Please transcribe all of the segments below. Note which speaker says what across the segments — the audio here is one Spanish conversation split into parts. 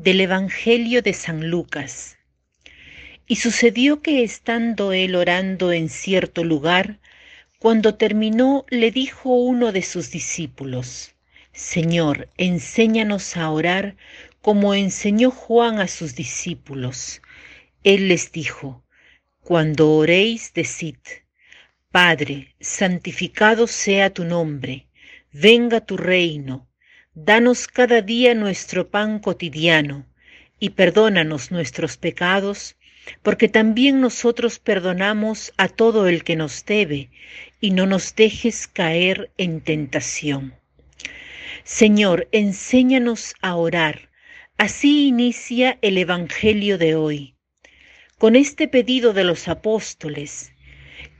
Speaker 1: Del Evangelio de San Lucas. Y sucedió que estando él orando en cierto lugar, cuando terminó le dijo uno de sus discípulos, Señor, enséñanos a orar como enseñó Juan a sus discípulos. Él les dijo, Cuando oréis, decid, Padre, santificado sea tu nombre, venga tu reino Danos cada día nuestro pan cotidiano y perdónanos nuestros pecados, porque también nosotros perdonamos a todo el que nos debe, y no nos dejes caer en tentación. Señor, enséñanos a orar. Así inicia el Evangelio de hoy. Con este pedido de los apóstoles,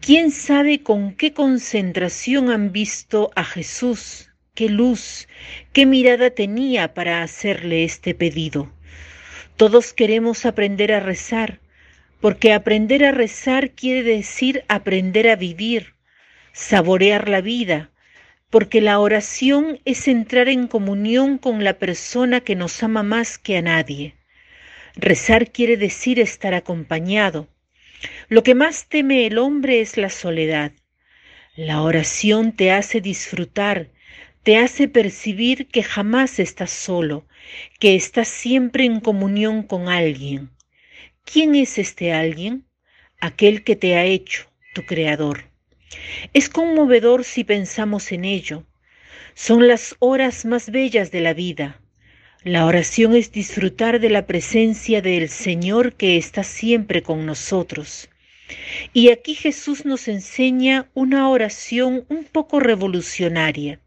Speaker 1: ¿quién sabe con qué concentración han visto a Jesús? Qué luz, qué mirada tenía para hacerle este pedido. Todos queremos aprender a rezar, porque aprender a rezar quiere decir aprender a vivir, saborear la vida, porque la oración es entrar en comunión con la persona que nos ama más que a nadie. Rezar quiere decir estar acompañado. Lo que más teme el hombre es la soledad. La oración te hace disfrutar, te hace percibir que jamás estás solo, que estás siempre en comunión con alguien. ¿Quién es este alguien? Aquel que te ha hecho, tu creador. Es conmovedor si pensamos en ello. Son las horas más bellas de la vida. La oración es disfrutar de la presencia del Señor que está siempre con nosotros. Y aquí Jesús nos enseña una oración un poco revolucionaria.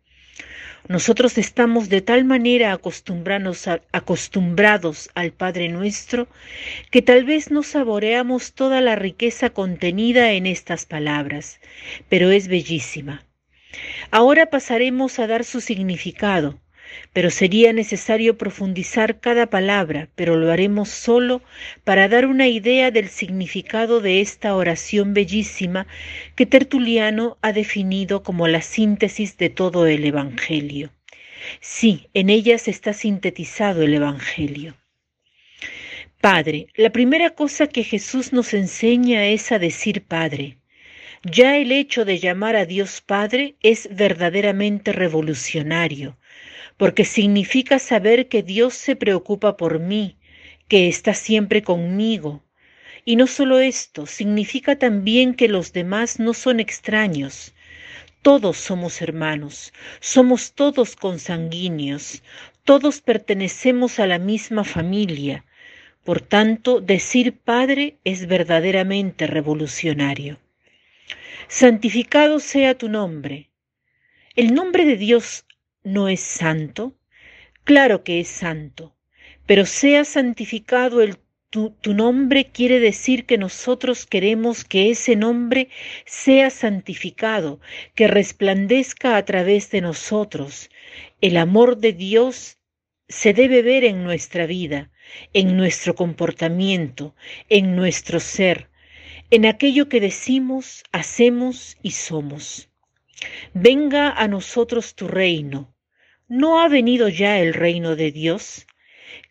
Speaker 1: Nosotros estamos de tal manera acostumbrados, al Padre nuestro que tal vez no saboreamos toda la riqueza contenida en estas palabras, pero es bellísima. Ahora pasaremos a dar su significado, pero sería necesario profundizar cada palabra, pero lo haremos solo para dar una idea del significado de esta oración bellísima que Tertuliano ha definido como la síntesis de todo el Evangelio. Sí, en ellas está sintetizado el Evangelio. Padre, la primera cosa que Jesús nos enseña es a decir Padre. Ya el hecho de llamar a Dios Padre es verdaderamente revolucionario porque significa saber que Dios se preocupa por mí, que está siempre conmigo. Y no solo esto, significa también que los demás no son extraños. Todos somos hermanos, somos todos consanguíneos, todos pertenecemos a la misma familia. Por tanto, decir Padre es verdaderamente revolucionario. Santificado sea tu nombre. El nombre de Dios no es santo? Claro que es santo, pero sea santificado el tu, tu, nombre quiere decir que nosotros queremos que ese nombre sea santificado, que resplandezca a través de nosotros. El amor de Dios se debe ver en nuestra vida, en nuestro comportamiento, en nuestro ser, en aquello que decimos, hacemos y somos. Venga a nosotros tu reino. ¿No ha venido ya el reino de Dios?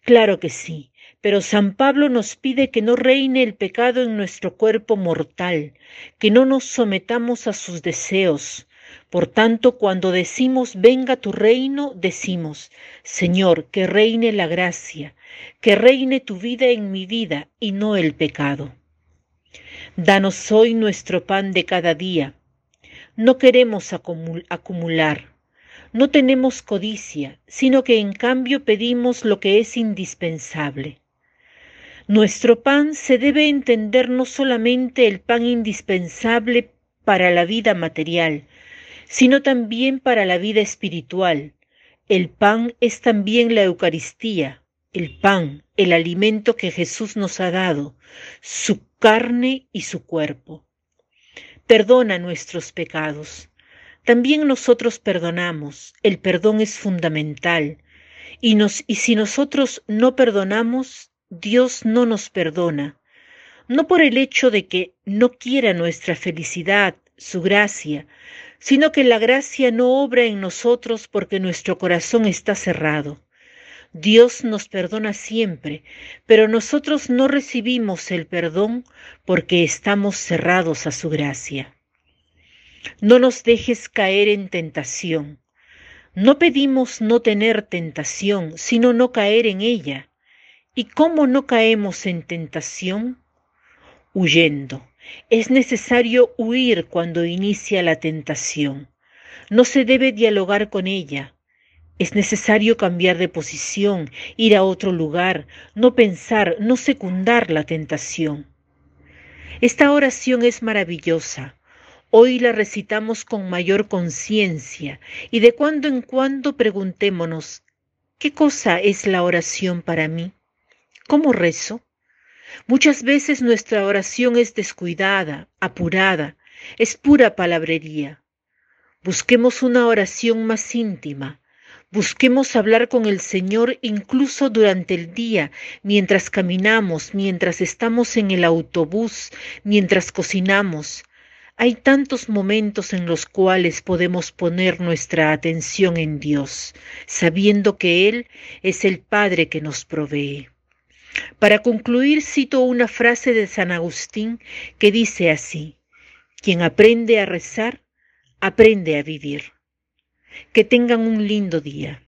Speaker 1: Claro que sí, pero San Pablo nos pide que no reine el pecado en nuestro cuerpo mortal, que no nos sometamos a sus deseos. Por tanto, cuando decimos venga tu reino, decimos, Señor, que reine la gracia, que reine tu vida en mi vida y no el pecado. Danos hoy nuestro pan de cada día no queremos acumular, no tenemos codicia, sino que en cambio pedimos lo que es indispensable. Nuestro pan se debe entender no solamente el pan indispensable para la vida material, sino también para la vida espiritual. El pan es también la Eucaristía, el pan, el alimento que Jesús nos ha dado, su carne y su cuerpo perdona nuestros pecados. También nosotros perdonamos. El perdón es fundamental. Y, si nosotros no perdonamos, Dios no nos perdona. No por el hecho de que no quiera nuestra felicidad, su gracia, sino que la gracia no obra en nosotros porque nuestro corazón está cerrado. Dios nos perdona siempre, pero nosotros no recibimos el perdón porque estamos cerrados a su gracia. No nos dejes caer en tentación. No pedimos no tener tentación, sino no caer en ella. ¿Y cómo no caemos en tentación? Huyendo. Es necesario huir cuando inicia la tentación. No se debe dialogar con ella. Es necesario cambiar de posición, ir a otro lugar, no pensar, no secundar la tentación. Esta oración es maravillosa. Hoy la recitamos con mayor conciencia y de cuando en cuando preguntémonos, ¿qué cosa es la oración para mí? ¿Cómo rezo? Muchas veces nuestra oración es descuidada, apurada, es pura palabrería. Busquemos una oración más íntima, Busquemos hablar con el Señor incluso durante el día, mientras caminamos, mientras estamos en el autobús, mientras cocinamos. Hay tantos momentos en los cuales podemos poner nuestra atención en Dios, sabiendo que Él es el Padre que nos provee. Para concluir, cito una frase de San Agustín que dice así, quien aprende a rezar, aprende a vivir. Que tengan un lindo día.